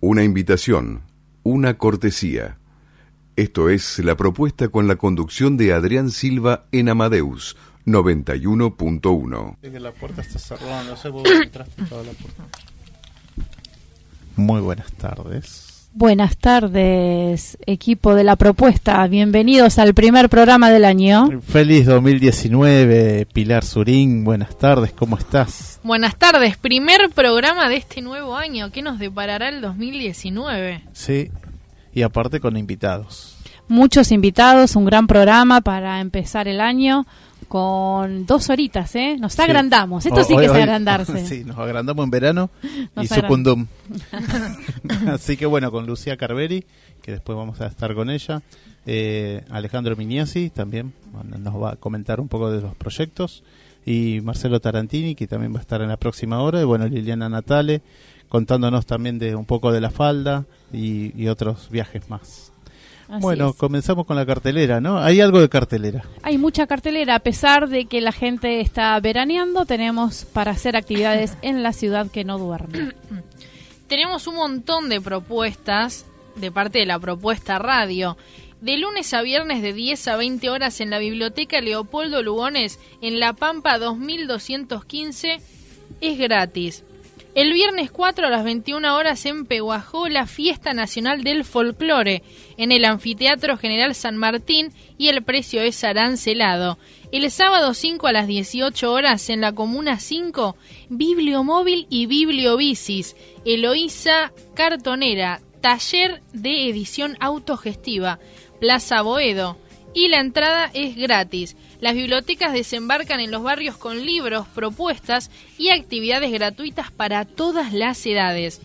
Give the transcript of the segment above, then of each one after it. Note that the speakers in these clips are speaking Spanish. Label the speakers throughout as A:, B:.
A: una invitación, una cortesía. Esto es la propuesta con la conducción de Adrián Silva en Amadeus 91.1.
B: La puerta está cerrada, no sé, Muy buenas tardes.
C: Buenas tardes, equipo de la propuesta. Bienvenidos al primer programa del año.
B: Feliz 2019, Pilar Surín. Buenas tardes, ¿cómo estás?
D: Buenas tardes, primer programa de este nuevo año. ¿Qué nos deparará el 2019?
B: Sí, y aparte con invitados.
C: Muchos invitados, un gran programa para empezar el año con dos horitas, ¿eh? Nos agrandamos. Esto sí que es agrandarse.
B: Sí, nos agrandamos en verano y secundum. Así que bueno, con Lucía Carveri, que después vamos a estar con ella. Eh, Alejandro Miniasi también nos va a comentar un poco de los proyectos. Y Marcelo Tarantini, que también va a estar en la próxima hora. Y bueno, Liliana Natale, contándonos también de un poco de la falda y otros viajes más bueno, comenzamos con la cartelera, ¿no? Hay algo de cartelera.
C: Hay mucha cartelera, a pesar de que la gente está veraneando, tenemos para hacer actividades en la ciudad que no duerme.
D: tenemos un montón de propuestas de parte de la propuesta radio. De lunes a viernes de 10 a 20 horas en la Biblioteca Leopoldo Lugones, en La Pampa 2215, es gratis. El viernes 4 a las 21 horas en Peguajó, la Fiesta Nacional del Folclore, en el Anfiteatro General San Martín y el precio es arancelado. El sábado 5 a las 18 horas en la Comuna 5, Bibliomóvil y Bibliobicis, Eloísa Cartonera, taller de edición autogestiva, Plaza Boedo, y la entrada es gratis. Las bibliotecas desembarcan en los barrios con libros, propuestas y actividades gratuitas para todas las edades.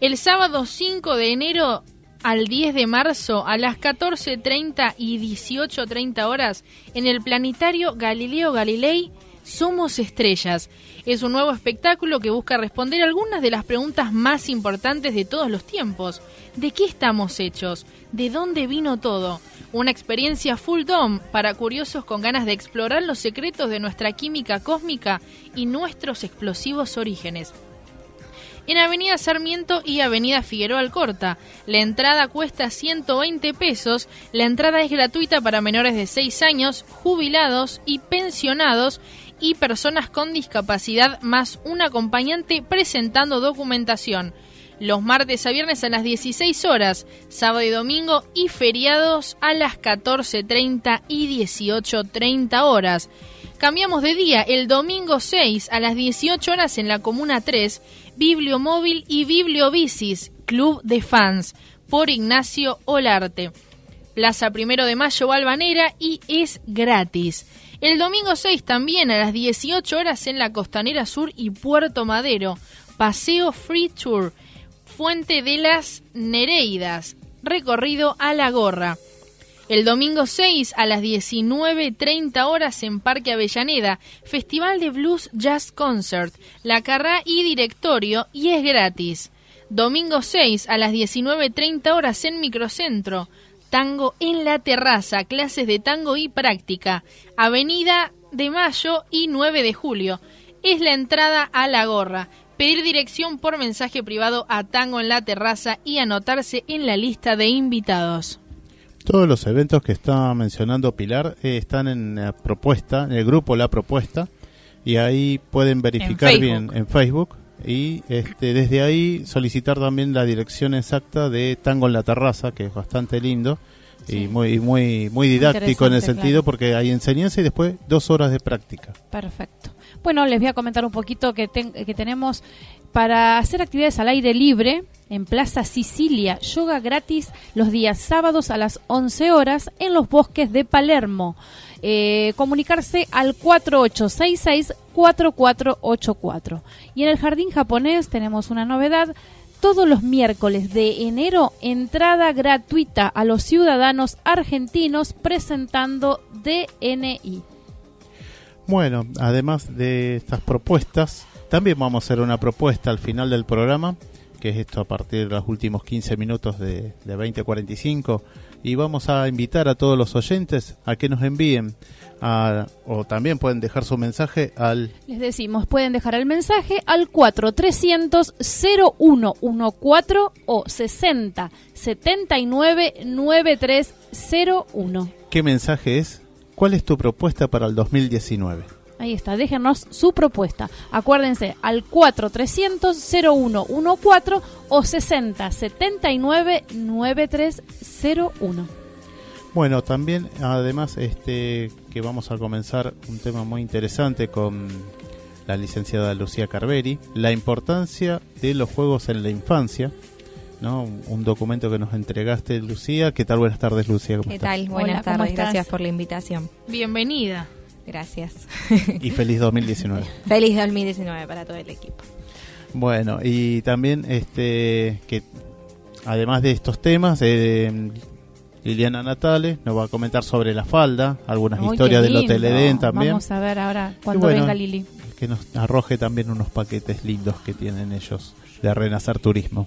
D: El sábado 5 de enero al 10 de marzo a las 14.30 y 18.30 horas en el planetario Galileo Galilei Somos Estrellas. Es un nuevo espectáculo que busca responder algunas de las preguntas más importantes de todos los tiempos. ¿De qué estamos hechos? ¿De dónde vino todo? Una experiencia full dome para curiosos con ganas de explorar los secretos de nuestra química cósmica y nuestros explosivos orígenes. En Avenida Sarmiento y Avenida Figueroa Alcorta. La entrada cuesta 120 pesos. La entrada es gratuita para menores de 6 años, jubilados y pensionados y personas con discapacidad más un acompañante presentando documentación los martes a viernes a las 16 horas, sábado y domingo y feriados a las 14.30 y 18.30 horas. Cambiamos de día el domingo 6 a las 18 horas en la Comuna 3, Bibliomóvil y Bibliobicis, Club de Fans, por Ignacio Olarte. Plaza Primero de Mayo Balvanera y es gratis. El domingo 6 también a las 18 horas en la Costanera Sur y Puerto Madero. Paseo Free Tour Fuente de las Nereidas, recorrido a la gorra. El domingo 6 a las 19.30 horas en Parque Avellaneda, Festival de Blues Jazz Concert, La Carrá y Directorio y es gratis. Domingo 6 a las 19.30 horas en Microcentro, Tango en la Terraza, clases de tango y práctica, Avenida de Mayo y 9 de Julio. Es la entrada a la gorra pedir dirección por mensaje privado a Tango en la Terraza y anotarse en la lista de invitados.
B: Todos los eventos que está mencionando Pilar eh, están en la propuesta, en el grupo La Propuesta, y ahí pueden verificar bien en Facebook y este, desde ahí solicitar también la dirección exacta de Tango en la Terraza, que es bastante lindo y muy muy muy didáctico en el sentido porque hay enseñanza y después dos horas de práctica.
C: Perfecto. Bueno, les voy a comentar un poquito que, que tenemos para hacer actividades al aire libre en Plaza Sicilia, yoga gratis los días sábados a las 11 horas en los bosques de Palermo. Eh, comunicarse al 4866-4484. Y en el jardín japonés tenemos una novedad todos los miércoles de enero entrada gratuita a los ciudadanos argentinos presentando DNI.
B: Bueno, además de estas propuestas, también vamos a hacer una propuesta al final del programa, que es esto a partir de los últimos 15 minutos de, de 2045, y vamos a invitar a todos los oyentes a que nos envíen o también pueden dejar su mensaje al...
C: Les decimos, pueden dejar el mensaje al 4300 0114 o 60 79 9301.
B: ¿Qué mensaje es? ¿Cuál es tu propuesta para el 2019?
C: Ahí está, déjenos su propuesta. Acuérdense, al 4300 0114 o 60 79 9301.
B: Bueno, también además este que vamos a comenzar un tema muy interesante con la licenciada Lucía Carveri, la importancia de los juegos en la infancia. ¿no? Un, documento que nos entregaste, Lucía. ¿Qué tal? Buenas tardes, Lucía.
E: ¿Qué tal? Buenas tardes, gracias por la invitación.
D: Bienvenida.
E: Gracias.
B: Y feliz 2019.
E: feliz 2019 para todo el equipo.
B: Bueno, y también este que además de estos temas, eh, Liliana Natale nos va a comentar sobre la falda, algunas historias del Hotel Eden también.
C: Vamos a ver ahora cuando venga Lili.
B: Que nos arroje también unos paquetes lindos que tienen ellos de Renacer Turismo.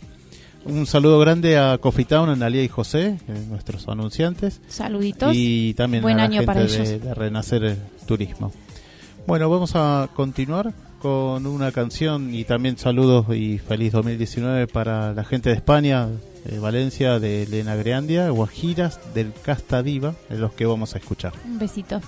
B: Un saludo grande a Coffee Town, Analia y José, eh, nuestros anunciantes.
C: Saluditos.
B: Y también a la gente de, de, Renacer Turismo. Bueno, vamos a continuar con una canción y también saludos y feliz 2019 para la gente de España, eh, Valencia de Elena Greandia, Guajiras del Casta Diva, de los que vamos a escuchar.
C: Un besito.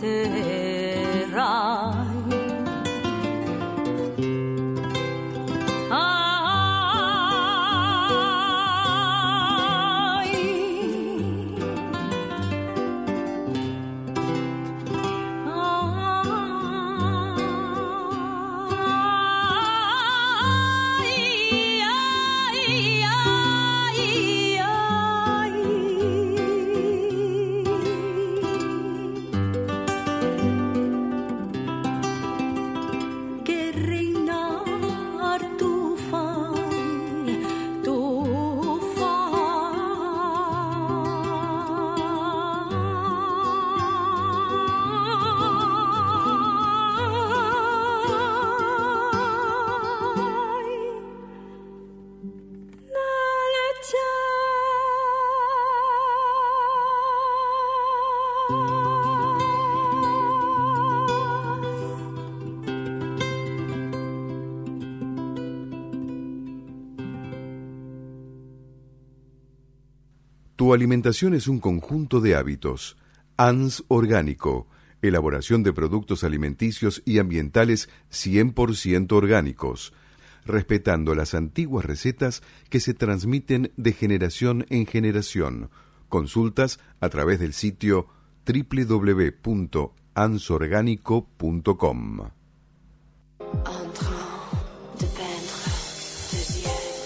F: Terra,
A: Tu alimentación es un conjunto de hábitos. ANS Orgánico, elaboración de productos alimenticios y ambientales 100% orgánicos, respetando las antiguas recetas que se transmiten de generación en generación. Consultas a través del sitio www.ansorgánico.com.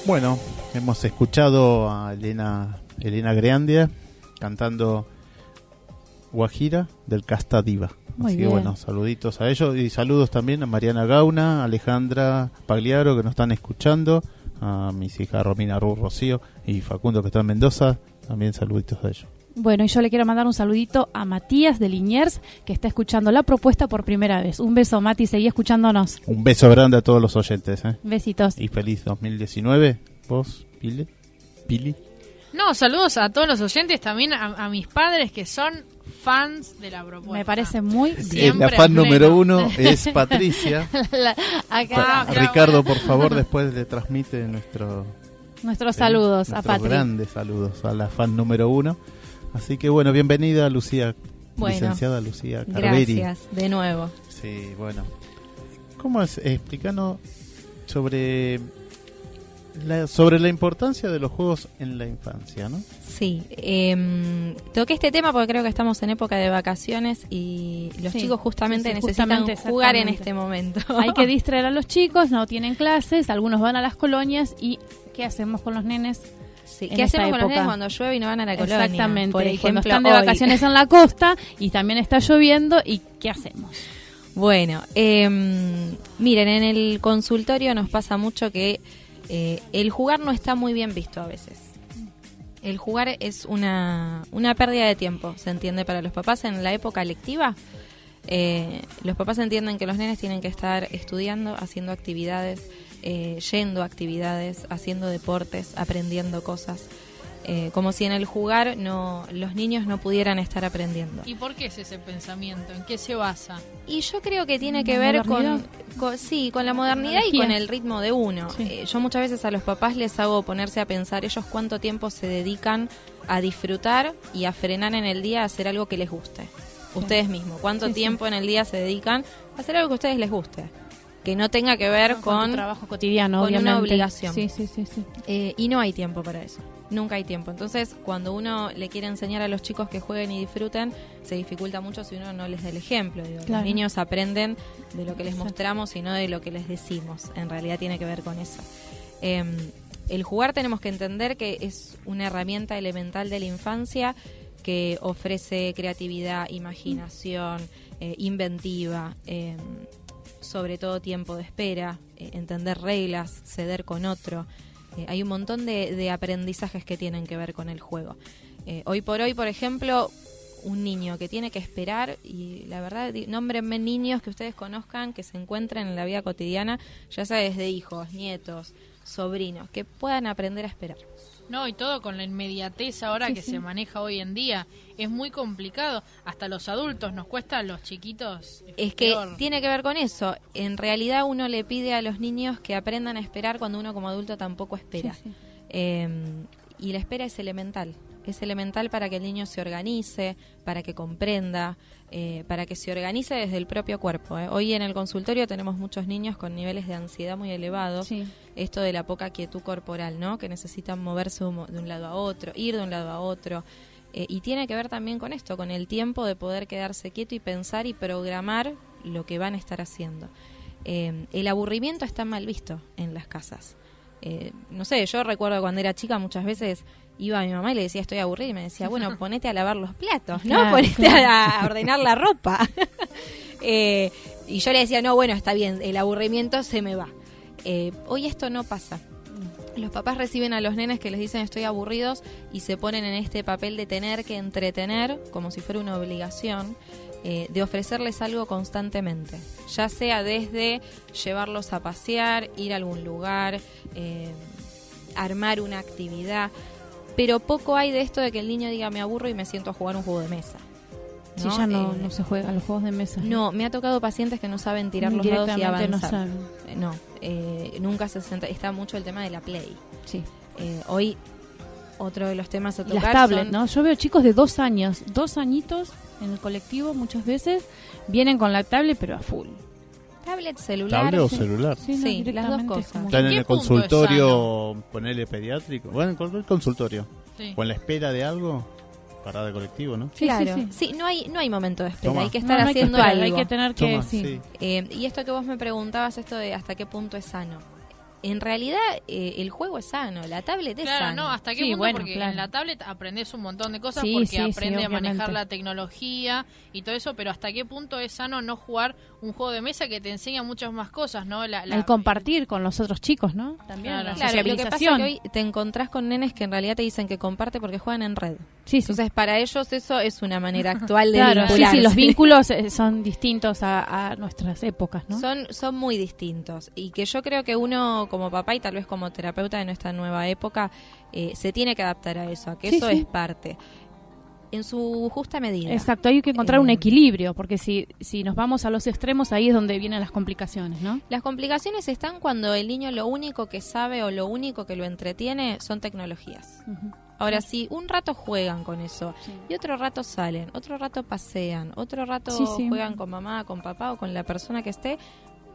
B: Bueno, hemos escuchado a Elena Elena Greandia cantando Guajira del Casta Diva. Así que bueno, saluditos a ellos y saludos también a Mariana Gauna, Alejandra Pagliaro que nos están escuchando, a mis hijas Romina Ru Rocío y Facundo que está en Mendoza, también saluditos a ellos.
C: Bueno, y yo le quiero mandar un saludito a Matías de Liniers, que está escuchando la propuesta por primera vez. Un beso, Mati, seguí escuchándonos.
B: Un beso grande a todos los oyentes. ¿eh?
C: Besitos.
B: Y feliz 2019. ¿Vos, Pili? Pili?
D: No, saludos a todos los oyentes, también a, mis padres que son fans de la propuesta.
C: Me parece muy bien.
B: la fan número uno es Patricia. Ricardo, por favor, después le transmite nuestro
C: nuestros saludos a Patricia.
B: Grandes saludos a la fan número uno. Así que bueno, bienvenida Lucía, licenciada Lucía Carveri.
E: Gracias, de nuevo.
B: Sí, bueno. ¿Cómo es? Explícanos sobre sobre la importancia de los juegos en la infancia, ¿no?
E: Sí, eh, toqué este tema porque creo que estamos en época de vacaciones y los chicos justamente necesitan jugar en este momento.
C: Hay que distraer a los chicos, no tienen clases, algunos van a las colonias y ¿qué hacemos con los nenes?
E: Sí. ¿Qué hacemos con los nenes cuando llueve y no van a la colonia?
C: Exactamente, por ejemplo, cuando están de vacaciones en la costa y también está lloviendo y ¿qué hacemos?
E: Bueno, eh, miren, en el consultorio nos pasa mucho que eh, el jugar no está muy bien visto a veces. El jugar es una, una pérdida de tiempo, se entiende para los papás en la época lectiva. Eh, los papás entienden que los nenes tienen que estar estudiando, haciendo actividades, eh, yendo a actividades, haciendo deportes, aprendiendo cosas. Eh, como si en el jugar no los niños no pudieran estar aprendiendo.
D: ¿Y por qué es ese pensamiento? ¿En qué se basa?
E: Y yo creo que tiene que ver con, sí, con la modernidad y con el ritmo de uno. Eh, yo muchas veces a los papás les hago ponerse a pensar ellos cuánto tiempo se dedican a disfrutar y a frenar en el día a hacer algo que les guste. Ustedes mismos, cuánto tiempo en el día se dedican a hacer algo que a ustedes les guste que no tenga que ver con,
C: trabajo cotidiano,
E: con una obligación.
C: Sí, sí, sí, sí.
E: Eh, y no hay tiempo para eso. Nunca hay tiempo. Entonces, cuando uno le quiere enseñar a los chicos que jueguen y disfruten, se dificulta mucho si uno no les da el ejemplo. Los niños aprenden de lo que les mostramos y no de lo que les decimos. En realidad tiene que ver con eso. Em, el jugar tenemos que entender que es una herramienta elemental de la infancia que ofrece creatividad, imaginación, eh, inventiva. Sobre todo tiempo de espera, eh, entender reglas, ceder con otro. Eh, hay un montón de, aprendizajes que tienen que ver con el juego. Eh, hoy por hoy, por ejemplo, un niño que tiene que esperar, y la verdad, nómbrenme niños que ustedes conozcan, que se encuentren en la vida cotidiana, ya sea desde hijos, nietos, sobrinos, que puedan aprender a esperar.
D: No, y todo con la inmediatez ahora que se maneja hoy en día. Es muy complicado. Hasta los adultos nos cuesta, a los chiquitos.
E: Es, que tiene que ver con eso. En realidad uno le pide a los niños que aprendan a esperar cuando uno como adulto tampoco espera. Em, y la espera es elemental. Es elemental para que el niño se organice, para que comprenda, eh, para que se organice desde el propio cuerpo. ¿eh? Hoy en el consultorio tenemos muchos niños con niveles de ansiedad muy elevados. Esto de la poca quietud corporal, ¿no? Que necesitan moverse de un lado a otro, ir de un lado a otro. Eh, y tiene que ver también con esto, con el tiempo de poder quedarse quieto y pensar y programar lo que van a estar haciendo. el aburrimiento está mal visto en las casas. no sé, yo recuerdo cuando era chica muchas veces iba a mi mamá y le decía estoy aburrida y me decía, bueno, ponete a lavar los platos, ¿no? ponete a, ordenar la ropa. Eh, y yo le decía, no, bueno, está bien, el aburrimiento se me va. Eh, hoy esto no pasa. Los papás reciben a los nenes que les dicen estoy aburridos y se ponen en este papel de tener que entretener como si fuera una obligación. Eh, de ofrecerles algo constantemente, ya sea desde llevarlos a pasear, ir a algún lugar, armar una actividad pero poco hay de esto de que el niño diga me aburro y me siento a jugar un juego de mesa.
C: ¿no? ya no, eh, no se juegan los juegos de mesa.
E: No, me ha tocado pacientes que no saben tirar los dados y avanzar. No, eh, nunca se sienta. Está mucho el tema de la play.
C: Sí.
E: Eh, hoy otro de los temas a tocar
C: Las tablets, ¿no? Yo veo chicos de dos años, dos añitos en el colectivo muchas veces vienen con la tablet pero a full.
E: Tablet, celular.
B: ¿Tablet o celular?
E: Sí, las dos cosas.
B: Están en el consultorio, ponerle pediátrico. Bueno, en cualquier consultorio. O en la espera de algo, parada de colectivo, ¿no?
E: Sí, claro. Sí, no, hay, no hay momento de espera. Hay que estar haciendo algo.
C: Hay que tener que.
E: Eh, y esto que vos me preguntabas, esto de hasta qué punto es sano en realidad eh, el juego es sano, la tablet es
D: claro, no, hasta qué punto, porque en la tablet aprendes un montón de cosas porque aprende a manejar la tecnología y todo eso, pero hasta qué punto es sano no jugar un juego de mesa que te enseña muchas más cosas, ¿no?
C: La, el compartir con los otros chicos, ¿no?
E: También claro. la lo que pasa es que hoy te encontrás con nenes que en realidad te dicen que comparte porque juegan en red.
C: Sí,
E: Entonces, para ellos eso es una manera actual de
C: claro, Sí, sí, los vínculos eh, son distintos a, a, nuestras épocas, ¿no?
E: Son, son muy distintos y que yo creo que uno como papá y tal vez como terapeuta de nuestra nueva época eh, se tiene que adaptar a eso, a que eso es parte en su justa medida.
C: Exacto, hay que encontrar un eh, equilibrio, porque si, si nos vamos a los extremos, ahí es donde vienen las complicaciones, ¿no?
E: Las complicaciones están cuando el niño lo único que sabe o lo único que lo entretiene son tecnologías. Ahora, si un rato juegan con eso y otro rato salen, otro rato pasean, otro rato juegan con mamá, con papá o con la persona que esté,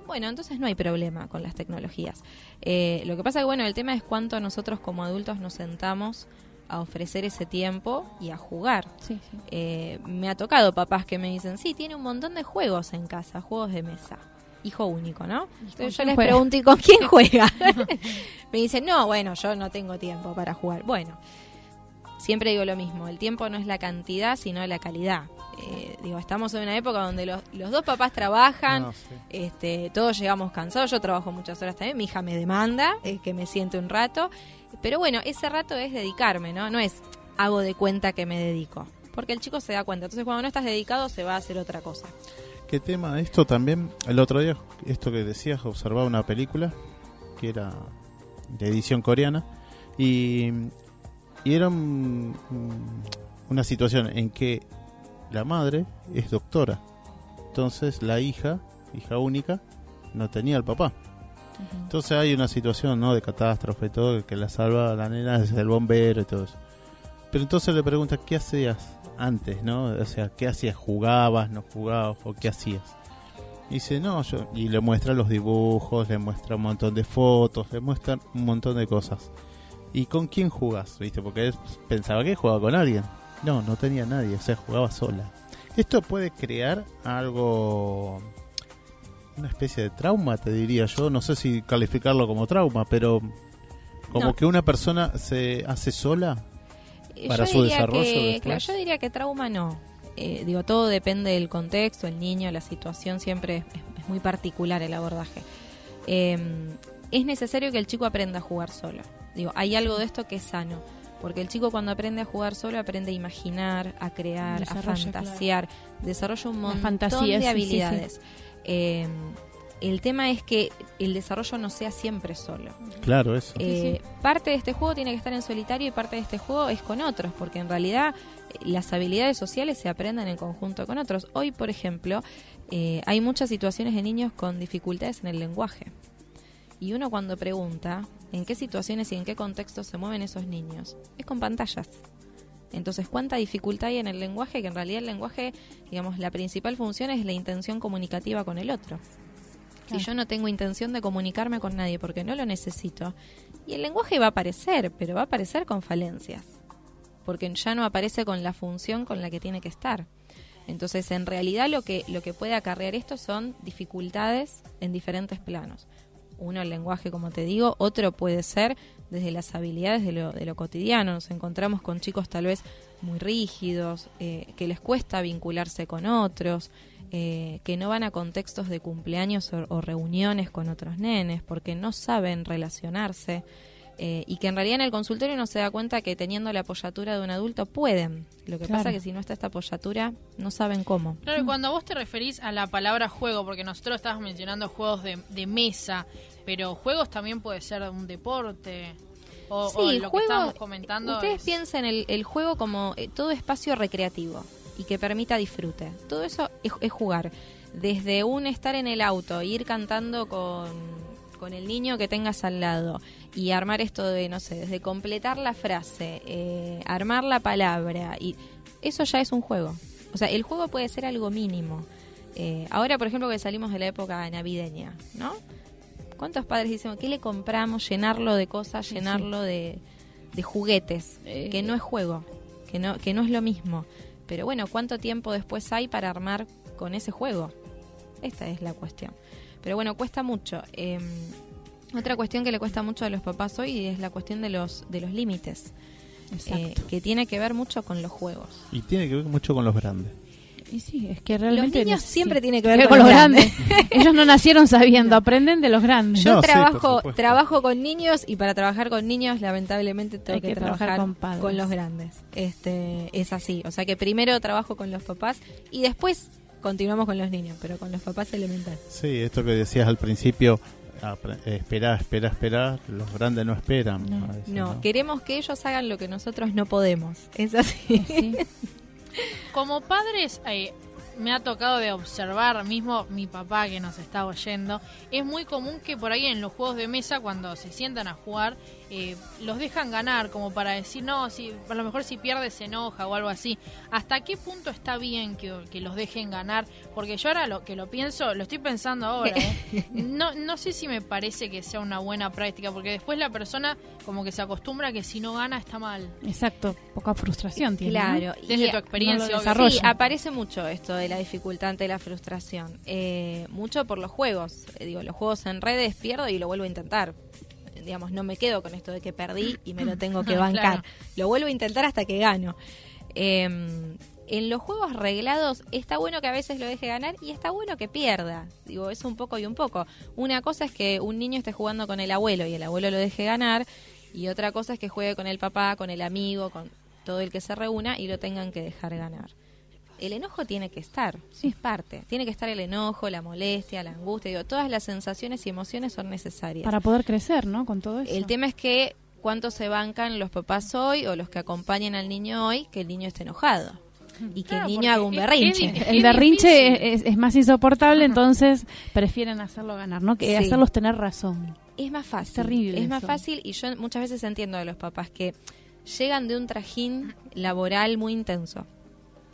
E: bueno, entonces no hay problema con las tecnologías. Eh, lo que pasa que, bueno, el tema es cuánto nosotros como adultos nos sentamos a ofrecer ese tiempo y a jugar. Eh, me ha tocado papás que me dicen, sí, tiene un montón de juegos en casa, juegos de mesa. Hijo único, ¿no? Entonces yo les pregunto, ¿y con quién juega? me dicen, no, bueno, yo no tengo tiempo para jugar. Bueno, siempre digo lo mismo, el tiempo no es la cantidad, sino la calidad. Eh, digo, estamos en una época donde los, dos papás trabajan, este, todos llegamos cansados, yo trabajo muchas horas también, mi hija me demanda es que me siente un rato, pero bueno, ese rato es dedicarme, ¿no? No es hago de cuenta que me dedico, porque el chico se da cuenta, entonces cuando no estás dedicado se va a hacer otra cosa.
B: ¿Qué tema? Esto también, el otro día, esto que decías, observaba una película que era de edición coreana y, y era una situación en que la madre es doctora. Entonces la hija, hija única, no tenía al papá. Entonces hay una situación ¿no? de catástrofe, todo, que la salva la nena es el bombero y todo eso. Pero entonces le pregunta, ¿qué hacías antes? no O sea, ¿qué hacías? ¿Jugabas? ¿No jugabas? ¿O qué hacías? Y dice, no, yo. Y le muestra los dibujos, le muestra un montón de fotos, le muestra un montón de cosas. ¿Y con quién jugás? ¿Viste? Porque pensaba que jugaba con alguien. No, no tenía nadie, o sea, jugaba sola. Esto puede crear algo, una especie de trauma, te diría yo. No sé si calificarlo como trauma, pero como que una persona se hace sola para su desarrollo.
E: claro, yo diría que trauma no. Eh, digo, todo depende del contexto, el niño, la situación, siempre es, muy particular el abordaje. Em, es necesario que el chico aprenda a jugar solo. Digo, hay algo de esto que es sano porque el chico cuando aprende a jugar solo aprende a imaginar, a crear, a fantasear, desarrolla un montón de habilidades. Eh, el tema es que el desarrollo no sea siempre solo.
B: Claro, eso.
E: Eh, parte de este juego tiene que estar en solitario y parte de este juego es con otros, porque en realidad eh, las habilidades sociales se aprenden en conjunto con otros. Hoy, por ejemplo, eh, hay muchas situaciones de niños con dificultades en el lenguaje. Y uno cuando pregunta en qué situaciones y en qué contextos se mueven esos niños, es con pantallas. Entonces, ¿cuánta dificultad hay en el lenguaje? Que en realidad el lenguaje, digamos, la principal función es la intención comunicativa con el otro. Si yo no tengo intención de comunicarme con nadie porque no lo necesito, y el lenguaje va a aparecer, pero va a aparecer con falencias, porque ya no aparece con la función con la que tiene que estar. Entonces, en realidad lo que, lo que puede acarrear esto son dificultades en diferentes planos. Uno, el lenguaje, como te digo, otro puede ser desde las habilidades de lo, de lo cotidiano. Nos encontramos con chicos tal vez muy rígidos, eh, que les cuesta vincularse con otros, eh, que no van a contextos de cumpleaños o, reuniones con otros nenes porque no saben relacionarse. Eh, y que en realidad en el consultorio no se da cuenta que teniendo la apoyatura de un adulto pueden. Lo que pasa es que si no está esta apoyatura, no saben cómo.
D: Claro, y cuando vos te referís a la palabra juego, porque nosotros estábamos mencionando juegos de, de mesa, pero juegos también puede ser un deporte. O,
E: sí,
D: lo
E: que
D: estábamos comentando.
E: Ustedes piensen el, el juego como eh, todo espacio recreativo y que permita disfrute. Todo eso es, jugar. Desde un estar en el auto, ir cantando con, con, el niño que tengas al lado y armar esto de, no sé, desde completar la frase, eh, armar la palabra, y eso ya es un juego. O sea, el juego puede ser algo mínimo. Eh, ahora, por ejemplo, que salimos de la época navideña, ¿no? ¿Cuántos padres dicen, ¿qué le compramos? Llenarlo de cosas, llenarlo de, de, juguetes, eh, que no es juego, que no, que no es lo mismo. Pero bueno, ¿cuánto tiempo después hay para armar con ese juego? Esta es la cuestión. Pero bueno, cuesta mucho. Em, otra cuestión que le cuesta mucho a los papás hoy es la cuestión de los, de los límites. Eh, que tiene que ver mucho con los juegos.
B: Y tiene que ver mucho con los grandes.
C: Y sí, es que realmente...
E: Los niños siempre tiene que ver con, los grandes.
C: Ellos no nacieron sabiendo, aprenden de los grandes.
E: Yo trabajo trabajo con niños y para trabajar con niños lamentablemente tengo que, trabajar, con, con, los grandes. Este Es así, o sea que primero trabajo con los papás y después continuamos con los niños, pero con los papás elemental.
B: Sí, esto que decías al principio, espera, espera, espera, los grandes no esperan.
E: No, queremos que ellos hagan lo que nosotros no podemos. Es así.
D: Como padres, eh, me ha tocado de observar, mismo mi papá que nos está oyendo, es muy común que por ahí en los juegos de mesa, cuando se sientan a jugar, eh, los dejan ganar, como para decir, no, si, a lo mejor si pierde se enoja o algo así. ¿Hasta qué punto está bien que, los dejen ganar? Porque yo ahora lo que lo pienso, lo estoy pensando ahora, ¿eh? no, no sé si me parece que sea una buena práctica, porque después la persona como que se acostumbra que si no gana está mal.
C: Exacto, poca frustración tiene.
E: Claro,
D: desde tu experiencia.
E: sí, aparece mucho esto de la dificultad ante la frustración. Eh, mucho por los juegos. digo, los juegos en redes pierdo y lo vuelvo a intentar digamos, no me quedo con esto de que perdí y me lo tengo que bancar. Lo vuelvo a intentar hasta que gano. Em, en los juegos reglados está bueno que a veces lo deje ganar y está bueno que pierda. Digo, es un poco y un poco. Una cosa es que un niño esté jugando con el abuelo y el abuelo lo deje ganar y otra cosa es que juegue con el papá, con el amigo, con todo el que se reúna y lo tengan que dejar ganar el enojo tiene que estar, sí. es parte. Tiene que estar el enojo, la molestia, la angustia, digo, todas las sensaciones y emociones son necesarias.
C: Para poder crecer, ¿no? Con todo eso.
E: El tema es que cuánto se bancan los papás hoy o los que acompañan al niño hoy que el niño esté enojado y que el niño haga un berrinche.
C: el berrinche es, más insoportable, entonces prefieren hacerlo ganar, ¿no? Que hacerlos tener razón.
E: Es más fácil. Es terrible. Es más fácil y yo muchas veces entiendo de los papás que llegan de un trajín laboral muy intenso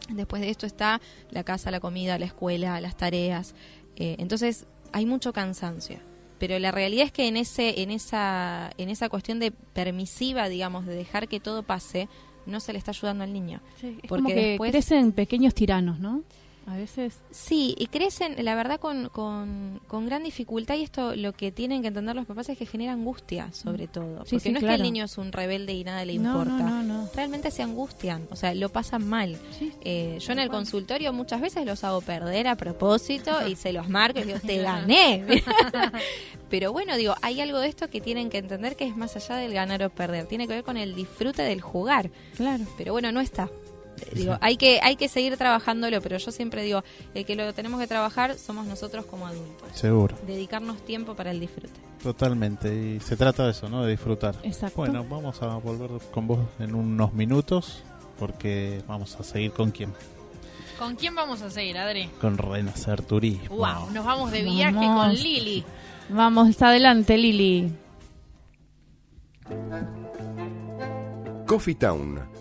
E: Después de esto está la casa, la comida, la escuela, las tareas. Eh, entonces hay mucho cansancio. Pero la realidad es que en ese, en esa, en esa cuestión de permisiva, digamos, de dejar que todo pase, no se le está ayudando al niño.
C: porque como que después... crecen pequeños tiranos, ¿no? A veces.
E: Sí, y crecen, la verdad, con, con, con, gran dificultad y esto lo que tienen que entender los papás es que genera angustia, sobre mm. todo. porque no es que el niño es un rebelde y nada le importa. Realmente se angustian, o sea, lo pasan mal. Eh, yo en el consultorio muchas veces los hago perder a propósito y se los marco y digo, te gané. Pero bueno, digo, hay algo de esto que tienen que entender que es más allá del ganar o perder. Tiene que ver con el disfrute del jugar.
C: Claro.
E: Pero bueno, no está digo, hay que, hay que seguir trabajándolo, pero yo siempre digo, el que lo tenemos que trabajar somos nosotros como adultos.
B: Seguro.
E: Dedicarnos tiempo para el disfrute.
B: Totalmente, y se trata de eso, ¿no? De disfrutar.
C: Exacto.
B: Bueno, vamos a volver con vos en unos minutos, porque vamos a seguir con quién.
D: ¿Con quién vamos a seguir, Adri?
B: Con Renacer Turismo.
D: Wow, nos vamos de viaje
C: Vamos.
D: con Lili.
C: Vamos adelante, Lili.
A: Coffee Town,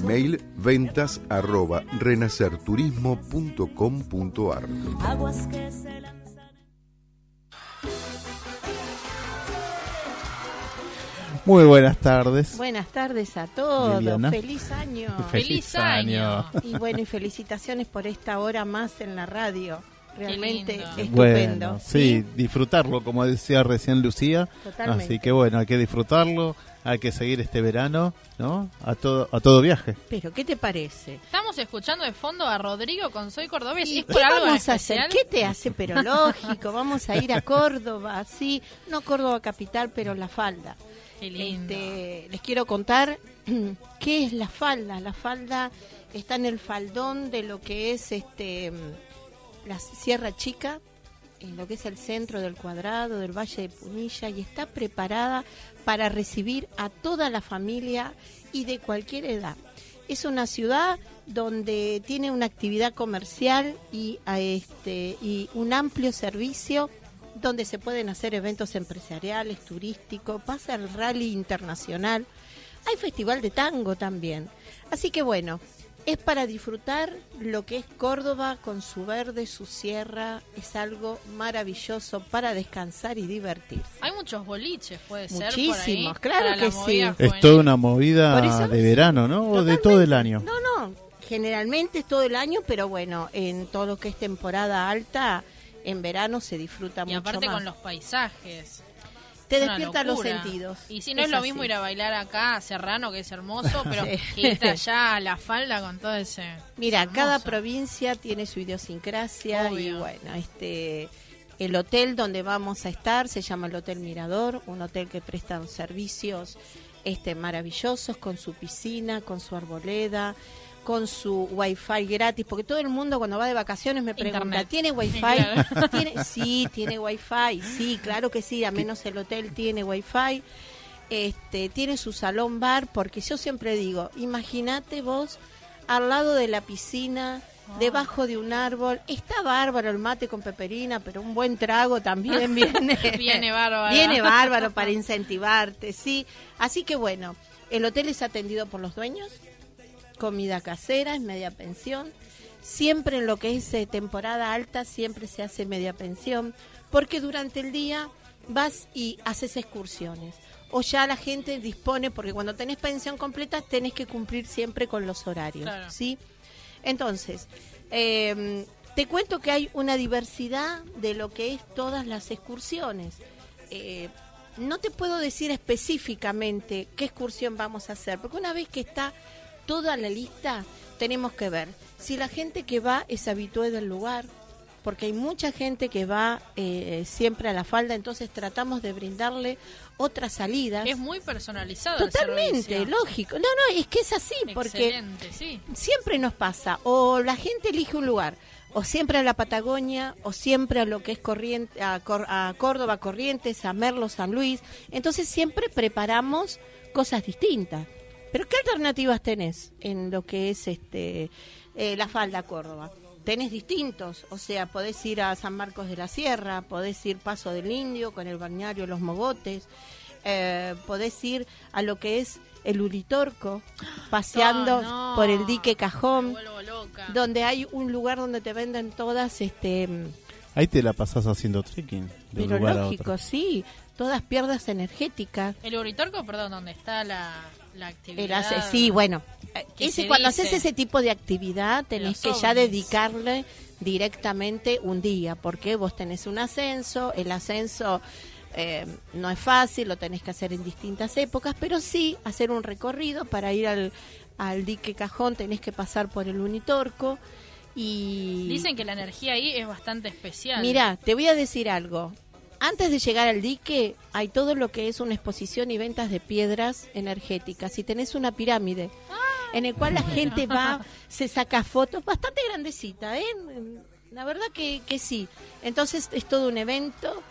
A: Email ventas arroba renacerturismo.com.ar.
B: Muy buenas tardes.
G: Buenas tardes a todos,
B: Liliana.
G: feliz año.
D: Feliz año.
G: Y bueno, y felicitaciones por esta hora más en la radio. Realmente estupendo.
B: Bueno, sí, disfrutarlo, como decía recién Lucía.
G: Totalmente.
B: Así que bueno, hay que disfrutarlo, hay que seguir este verano, ¿no? A todo, a todo viaje.
G: Pero, ¿qué te parece?
D: Estamos escuchando de fondo a Rodrigo con Soy Cordobés.
G: ¿Y
D: ¿Es
G: qué
D: por algo
G: vamos a hacer? ¿Qué te hace? Pero lógico, vamos a ir a Córdoba, sí, no Córdoba capital, pero la falda.
D: Qué lindo.
G: Este, les quiero contar qué es la falda. La falda está en el faldón de lo que es este la Sierra Chica, en lo que es el centro del cuadrado del Valle de Punilla y está preparada para recibir a toda la familia y de cualquier edad. Es una ciudad donde tiene una actividad comercial y, este, y un amplio servicio donde se pueden hacer eventos empresariales, turísticos, pasa el rally internacional, hay festival de tango también. Así que bueno, es para disfrutar lo que es Córdoba con su verde, su sierra, es algo maravilloso para descansar y divertirse.
D: Hay muchos boliches, puede ser.
G: Muchísimos, claro que sí.
B: Es toda una movida de verano, ¿no? O de todo el año.
G: No, no, generalmente es todo el año, pero bueno, en todo lo que es temporada alta, en verano se disfruta
D: Y
G: mucho
D: aparte
G: más.
D: con los paisajes.
G: Te despierta los sentidos.
D: Y si no es, lo mismo ir a bailar acá a Serrano, que es hermoso, pero que irte allá a la falda con todo ese.
G: Mira,
D: es
G: cada provincia tiene su idiosincrasia y bueno, este el hotel donde vamos a estar se llama el Hotel Mirador, un hotel que presta servicios este maravillosos con su piscina, con su arboleda, con su wifi gratis, porque todo el mundo cuando va de vacaciones me pregunta,
D: Internet.
G: ¿tiene wifi?
D: Claro.
G: ¿Tiene? Sí, tiene wifi, sí, claro que sí, a menos el hotel tiene wifi. Este, tiene su salón bar, porque yo siempre digo, imagínate vos al lado de la piscina, debajo de un árbol, está bárbaro el mate con peperina, pero un buen trago también viene.
D: Viene bárbaro.
G: Viene bárbaro para incentivarte, sí. Así que bueno, el hotel es atendido por los dueños, comida casera, es media pensión. Siempre en lo que es eh, temporada alta, siempre se hace media pensión, porque durante el día vas y haces excursiones. O ya la gente dispone, porque cuando tenés pensión completa tenés que cumplir siempre con los horarios,
D: Claro.
G: ¿sí? Entonces, eh, te cuento que hay una diversidad de lo que es todas las excursiones. Eh, no te puedo decir específicamente qué excursión vamos a hacer, porque una vez que está toda la lista, tenemos que ver si la gente que va es habitué del lugar, porque hay mucha gente que va eh, siempre a la falda, entonces tratamos de brindarle otras salidas.
D: Es muy personalizado.
G: Totalmente, lógico. No, no, es que es así, porque
D: sí.
G: siempre nos pasa, o la gente elige un lugar, o siempre a la Patagonia, o siempre a lo que es corriente, a, Cor- a Córdoba, Corrientes, a Merlo, San Luis. Entonces siempre preparamos cosas distintas. Pero ¿qué alternativas tenés en lo que es este eh, la falda Córdoba? tenés distintos, o sea, podés ir a San Marcos de la Sierra, podés ir Paso del Indio con el balneario Los Mogotes, eh, podés ir a lo que es el Uritorco, paseando
D: No, no.
G: por el dique Cajón, donde hay un lugar donde te venden todas, este,
B: Ahí te la pasás haciendo trekking de un
G: pero
B: lugar a
G: lógico,
B: otro.
G: sí, todas pierdas energéticas.
D: El Uritorco, perdón, donde está la, la
G: El
D: actividad.
G: hace- sí, bueno, eh, ese, cuando
D: dice.
G: haces ese tipo de actividad tenés que ya dedicarle directamente un día, porque vos tenés un ascenso, el ascenso eh, no es fácil, lo tenés que hacer en distintas épocas, pero sí hacer un recorrido para ir al, al dique cajón, tenés que pasar por el Unitorco y...
D: Dicen que la energía ahí es bastante especial.
G: Mira, te voy a decir algo. Antes de llegar al dique hay todo lo que es una exposición y ventas de piedras energéticas. Y tenés una pirámide en el cual la gente va, se saca fotos, bastante grandecita, ¿eh? La verdad que, que sí. Entonces es todo un evento.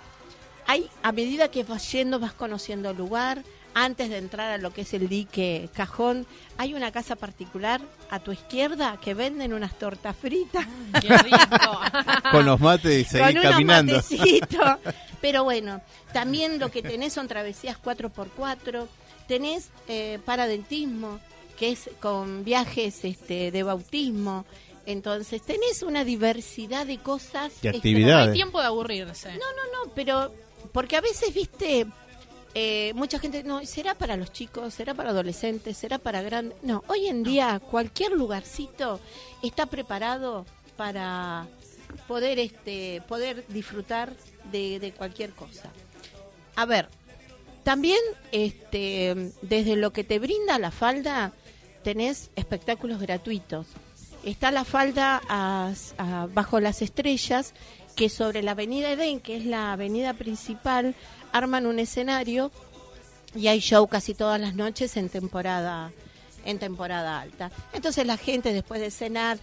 G: Hay, a medida que vas yendo, vas conociendo el lugar. Antes de entrar a lo que es el dique cajón, hay una casa particular a tu izquierda que venden unas tortas fritas
D: Qué rico.
B: Con los mates y seguir
G: con unos
B: caminando.
G: matecitos. Pero bueno, también lo que tenés son travesías 4x4, tenés eh, paradentismo, que es con viajes este, de bautismo. Entonces, tenés una diversidad de cosas.
B: De
G: extra-
B: actividades.
D: No hay tiempo de aburrirse.
G: No, no, no, pero porque a veces, viste, eh, mucha gente, no, será para los chicos, será para adolescentes, será para grandes. No, hoy en día cualquier lugarcito está preparado para poder, este, poder disfrutar de, cualquier cosa. A ver, también, este, desde lo que te brinda la falda, tenés espectáculos gratuitos. Está la falda bajo las estrellas, que sobre la avenida Edén, que es la avenida principal, arman un escenario y hay show casi todas las noches en temporada en temporada alta. Entonces la gente después de cenar,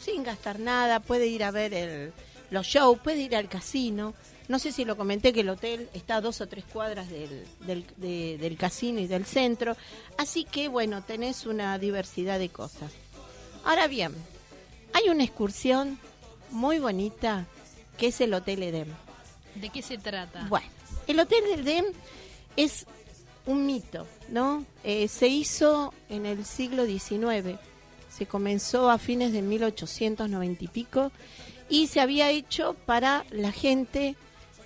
G: sin gastar nada, puede ir a ver el, los shows, puede ir al casino. No sé si lo comenté que el hotel está a dos o tres cuadras del, del, de- del casino y del centro. Así que bueno, tenés una diversidad de cosas. Ahora bien, hay una excursión muy bonita que es el Hotel Edem.
D: ¿De qué se trata?
G: Bueno, el Hotel Edem es un mito, ¿no? Eh, se hizo en el siglo XIX, se comenzó a fines de 1890 y pico y se había hecho para la gente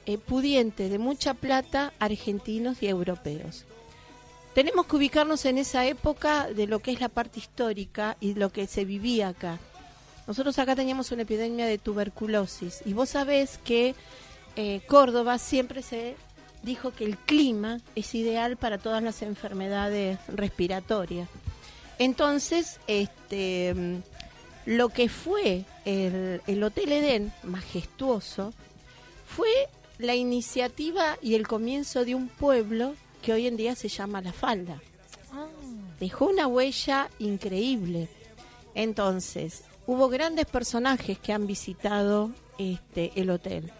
G: eh, pudiente de mucha plata, argentinos y europeos. Tenemos que ubicarnos en esa época de lo que es la parte histórica y lo que se vivía acá. Nosotros acá teníamos una epidemia de tuberculosis y vos sabés que eh, Córdoba siempre se dijo que el clima es ideal para todas las enfermedades respiratorias. Entonces, este, lo que fue el, el Hotel Edén, majestuoso, fue la iniciativa y el comienzo de un pueblo que hoy en día se llama La Falda. Dejó una huella increíble. Entonces, hubo grandes personajes que han visitado este el hotel,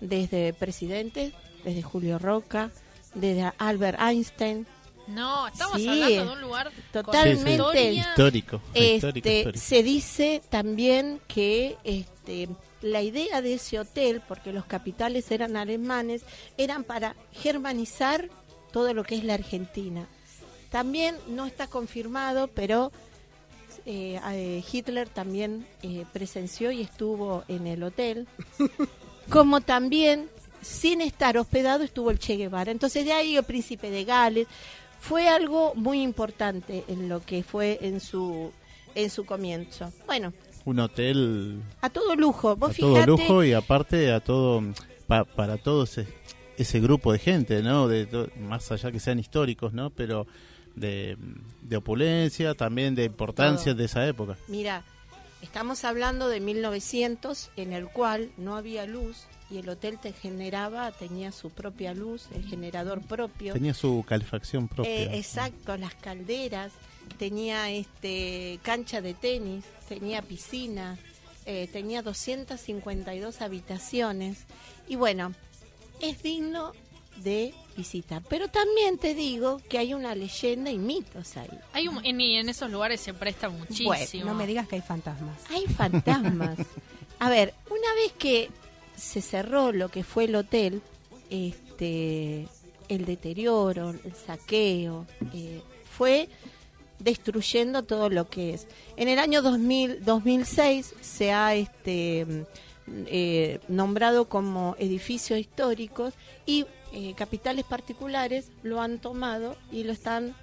G: desde presidentes, desde Julio Roca, desde Albert Einstein,
D: No, estamos
G: Sí,
D: hablando de un lugar
G: totalmente.
D: con historia.
B: Histórico. histórico,
G: Este,
B: histórico.
G: se dice también que este, la idea de ese hotel, porque los capitales eran alemanes, eran para germanizar todo lo que es la Argentina. También no está confirmado, pero eh, eh, Hitler también eh, presenció y estuvo en el hotel, como también sin estar hospedado estuvo el Che Guevara. Entonces de ahí el príncipe de Gales fue algo muy importante en lo que fue en su en su comienzo. Bueno,
B: Un hotel
G: a todo lujo. Vos
B: a todo lujo y aparte a todo pa- para todo ese, ese grupo de gente, ¿no? De más allá que sean históricos, ¿no? Pero de, de opulencia, también de importancia
G: Todo.
B: de esa época.
G: Mira, estamos hablando de 1900 en el cual no había luz y el hotel te generaba, tenía su propia luz, el generador propio.
B: Tenía su calefacción propia.
G: Eh, exacto, las calderas, tenía este cancha de tenis, tenía piscina, eh, tenía 252 habitaciones y bueno, es digno de visita. Pero también te digo que hay una leyenda y mitos ahí.
D: Hay en, en, esos lugares se presta muchísimo.
H: no me digas que hay fantasmas.
G: Hay fantasmas. A ver, una vez que se cerró lo que fue el hotel, este, el deterioro, el saqueo, eh, fue destruyendo todo lo que es. En el año 2000, 2006 se ha este, eh, nombrado como edificios históricos y eh, capitales particulares lo han tomado y lo están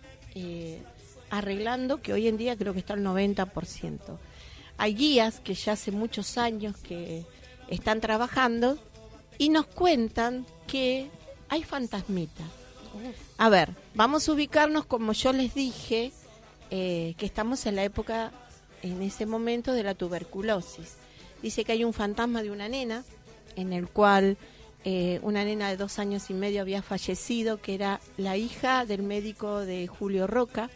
G: arreglando, que hoy en día creo que está al 90%. Hay guías que ya hace muchos años que están trabajando y nos cuentan que hay fantasmitas. A ver, vamos a ubicarnos como yo les dije, eh, que estamos en la época, en ese momento de la tuberculosis. Dice que hay un fantasma de una nena, en el cual eh, una nena de dos años y medio había fallecido, que era la hija del médico de Julio Roca.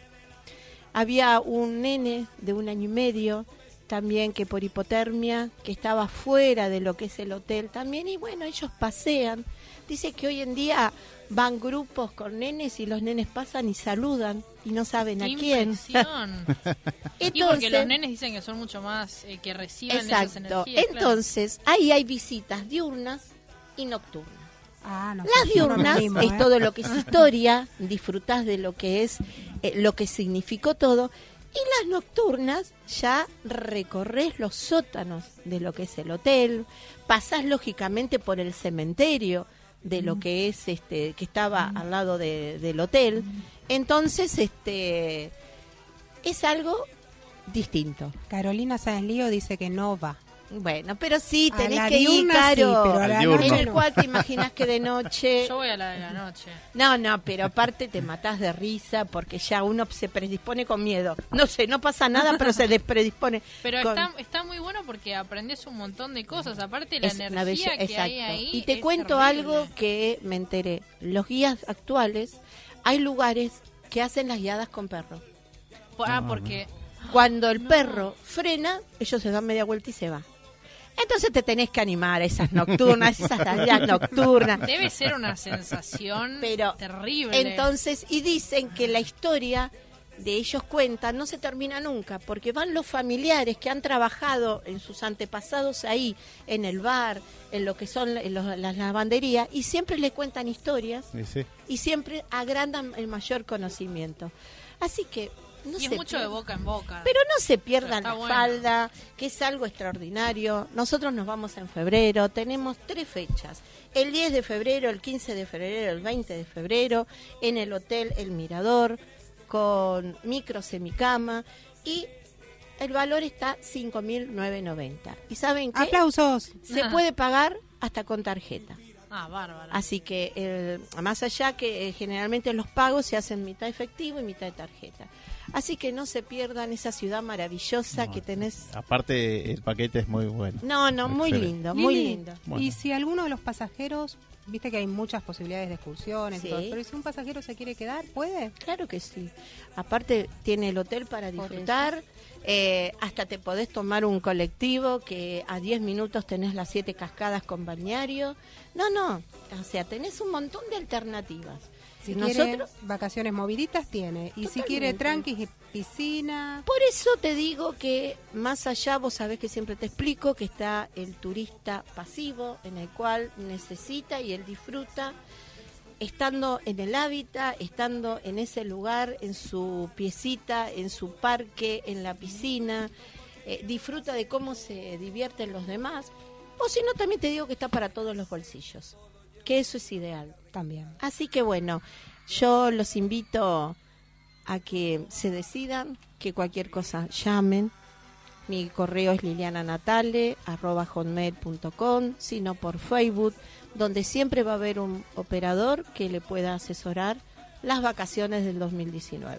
G: Había un nene de un año y medio también que por hipotermia, que estaba fuera de lo que es el hotel también, y bueno, ellos pasean. Dice que hoy en día van grupos con nenes y los nenes pasan y saludan y no saben a quién.
D: y porque los nenes dicen que son mucho más eh, que reciben esas energías.
G: Entonces, ahí hay visitas diurnas y nocturnas. Ah, Las diurnas es ¿eh? todo lo que es historia, disfrutás de lo que es, eh, lo que significó todo, y las nocturnas ya recorres los sótanos de lo que es el hotel, pasás lógicamente por el cementerio de lo que es este que estaba al lado del hotel. Entonces, este es algo distinto.
H: Carolina Sáenz Lío dice que no va.
G: Bueno, pero sí, tenés que ir, Caro. en el cual te imaginas que de noche...
D: Yo voy a la de la noche.
G: No, no, pero aparte te matás de risa porque ya uno se predispone con miedo. No sé, no pasa nada, pero se predispone.
D: Pero está, está muy bueno porque aprendes un montón de cosas. Aparte la energía que hay ahí
G: Y te cuento algo que me enteré. Los guías actuales, hay lugares que hacen las guiadas con perros.
D: Ah, porque...
G: Cuando el perro frena, ellos se dan media vuelta y se va. Entonces te tenés que animar a esas nocturnas, esas tareas nocturnas.
D: Debe ser una sensación Pero, terrible.
G: Entonces, y dicen que la historia de ellos cuentan no se termina nunca, porque van los familiares que han trabajado en sus antepasados ahí, en el bar, en lo que son las lavanderías, y siempre le cuentan historias y siempre agrandan el mayor conocimiento. Así que
D: y es mucho de boca en boca.
G: Pero no se pierdan la falda, que es algo extraordinario. Nosotros nos vamos en febrero, tenemos tres fechas. El 10 de febrero, el 15 de febrero, el 20 de febrero, en el Hotel El Mirador, con micro semicama y el valor está 5.990. ¿Y saben qué?
H: ¡Aplausos!
G: Se puede pagar hasta con tarjeta.
D: Ah, bárbaro.
G: Así que, más allá que eh, generalmente los pagos se hacen mitad efectivo y mitad de tarjeta. Así que no se pierdan esa ciudad maravillosa que tenés.
B: Aparte, el paquete es muy bueno.
G: No, no, muy lindo, muy lindo.
H: Y si alguno de los pasajeros, viste que hay muchas posibilidades de excursiones, pero si un pasajero se quiere quedar, ¿puede?
G: Claro que sí. Aparte, tiene el hotel para disfrutar. Eh, hasta te podés tomar un colectivo que a 10 minutos tenés las siete cascadas con balneario. No, no, o sea, tenés un montón de alternativas.
H: Si Nosotros, vacaciones moviditas tiene. Y si quiere tranquis y piscina.
G: Por eso te digo que más allá, vos sabés que siempre te explico que está el turista pasivo, en el cual necesita y él disfruta estando en el hábitat, estando en ese lugar, en su piecita, en su parque, en la piscina, eh, disfruta de cómo se divierten los demás. O si no, también te digo que está para todos los bolsillos, que eso es ideal
H: también.
G: Así que bueno, yo los invito a que se decidan, que cualquier cosa llamen. Mi correo es liliananatale.com, sino por Facebook, donde siempre va a haber un operador que le pueda asesorar las vacaciones del 2019.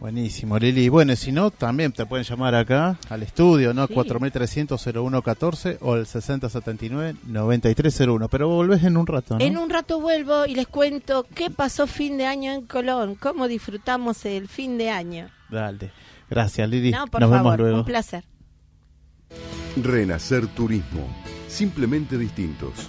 B: Buenísimo, Lili. Bueno, si no, también te pueden llamar acá al estudio, ¿no? 4300-0114 o el 6079-9301. Pero volvés en un rato, ¿no?
G: En un rato vuelvo y les cuento qué pasó fin de año en Colón, cómo disfrutamos el fin de año.
B: Dale. Gracias, Lili.
G: No, por Nos vemos luego. Un placer.
A: Renacer Turismo. Simplemente distintos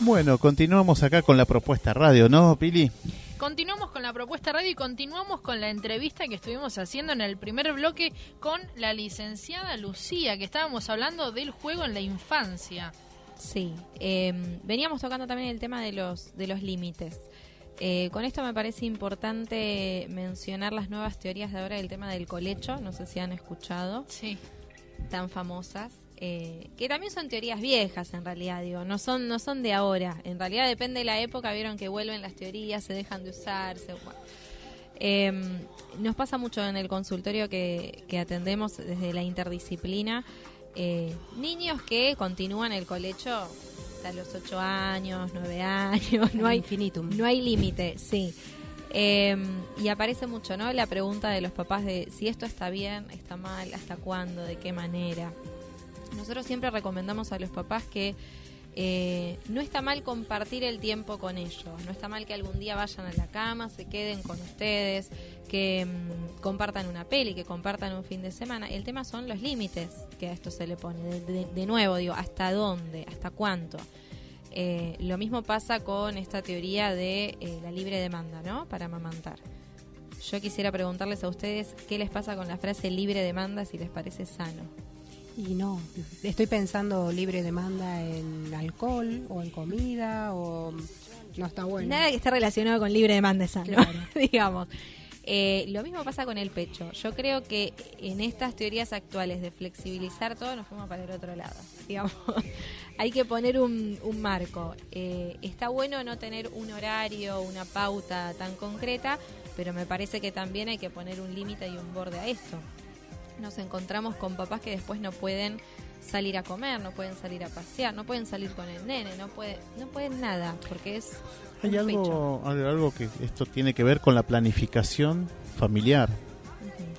B: Bueno, continuamos acá con la propuesta radio, ¿no, Pili?
D: Continuamos con la propuesta radio y continuamos con la entrevista que estuvimos haciendo en el primer bloque con la licenciada Lucía, que estábamos hablando del juego en la infancia.
E: Sí, em, veníamos tocando también el tema de los, de los límites. Eh, con esto me parece importante mencionar las nuevas teorías de ahora del tema del colecho, no sé si han escuchado.
D: Sí.
E: Tan famosas. Eh, que también son teorías viejas en realidad, digo, no son, no son de ahora. En realidad depende de la época, vieron que vuelven las teorías, se dejan de usar. Em, nos pasa mucho en el consultorio que, que atendemos desde la interdisciplina eh, niños que continúan el colecho hasta los 8 años, 9 años, no hay infinitum. No hay límite, sí. Em, y aparece mucho, ¿no? La pregunta de los papás de si esto está bien, está mal, hasta cuándo, de qué manera. Nosotros siempre recomendamos a los papás que eh, no está mal compartir el tiempo con ellos, no está mal que algún día vayan a la cama, se queden con ustedes, que mm, compartan una peli, que compartan un fin de semana. El tema son los límites que a esto se le pone. De, nuevo, digo, ¿hasta dónde? ¿Hasta cuánto? Eh, lo mismo pasa con esta teoría de eh, la libre demanda, ¿no? Para amamantar. Yo quisiera preguntarles a ustedes qué les pasa con la frase libre demanda, si les parece sano.
H: Y no, estoy pensando libre demanda en alcohol o en comida o no está bueno.
E: Nada que esté relacionado con libre demanda es sano, digamos. Eh, lo mismo pasa con el pecho. Yo creo que en estas teorías actuales de flexibilizar todo nos fuimos para el otro lado. Digamos, hay que poner un, marco. Eh, está bueno no tener un horario, una pauta tan concreta, pero me parece que también hay que poner un límite y un borde a esto. Nos encontramos con papás que después no pueden salir a comer, no pueden salir a pasear, no pueden salir con el nene, no puede, no pueden nada, porque es
B: hay algo, algo que esto tiene que ver con la planificación familiar.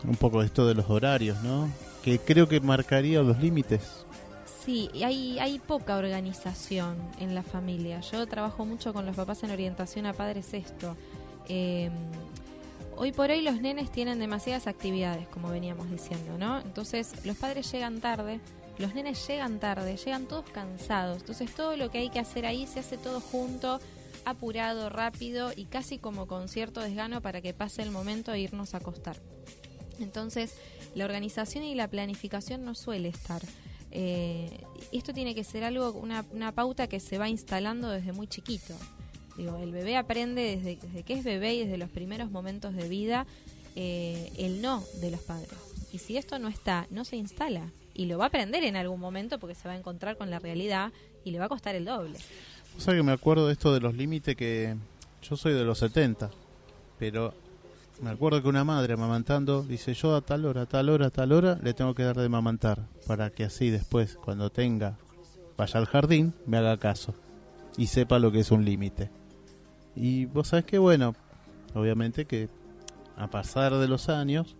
B: Un poco esto de los horarios, ¿no? Que creo que marcaría los límites.
E: Sí, hay, hay poca organización en la familia. Yo trabajo mucho con los papás en orientación a padres esto. Em, hoy por hoy los nenes tienen demasiadas actividades, como veníamos diciendo, ¿no? Entonces los padres llegan tarde, los nenes llegan tarde, llegan todos cansados. Entonces todo lo que hay que hacer ahí se hace todo junto apurado, rápido y casi como con cierto desgano para que pase el momento de irnos a acostar. Entonces, la organización y la planificación no suele estar. Eh, esto tiene que ser algo, una, pauta que se va instalando desde muy chiquito. El bebé aprende desde, que es bebé y desde los primeros momentos de vida eh, el no de los padres. Y si esto no está, no se instala. Y lo va a aprender en algún momento porque se va a encontrar con la realidad y le va a costar el doble.
B: O sea que me acuerdo de esto de los límites que yo soy de los 70, pero me acuerdo que una madre amamantando dice yo a tal hora, a tal hora, a tal hora le tengo que dar de amamantar para que así después cuando tenga vaya al jardín me haga caso y sepa lo que es un límite. Y vos sabés que bueno, obviamente que a pasar de los años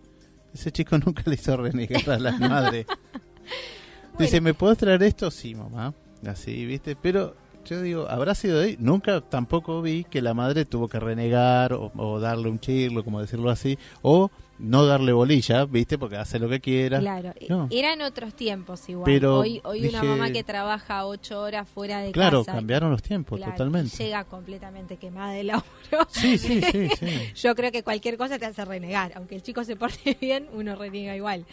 B: ese chico nunca le hizo renegar a la madre. Dice, ¿me puedes traer esto? Sí, mamá. Así, ¿viste? Pero yo digo, ¿habrá sido ahí? Nunca tampoco vi que la madre tuvo que renegar o, darle un chirlo, como decirlo así, o no darle bolilla, ¿viste? Porque hace lo que quiera.
E: Claro, eran otros tiempos igual. Pero hoy hoy una mamá que trabaja ocho horas fuera de
B: casa.
E: Claro,
B: cambiaron los tiempos, totalmente.
E: Llega completamente quemada de laburo.
B: Sí, sí, sí, sí.
E: Yo creo que cualquier cosa te hace renegar. Aunque el chico se porte bien, uno reniega igual.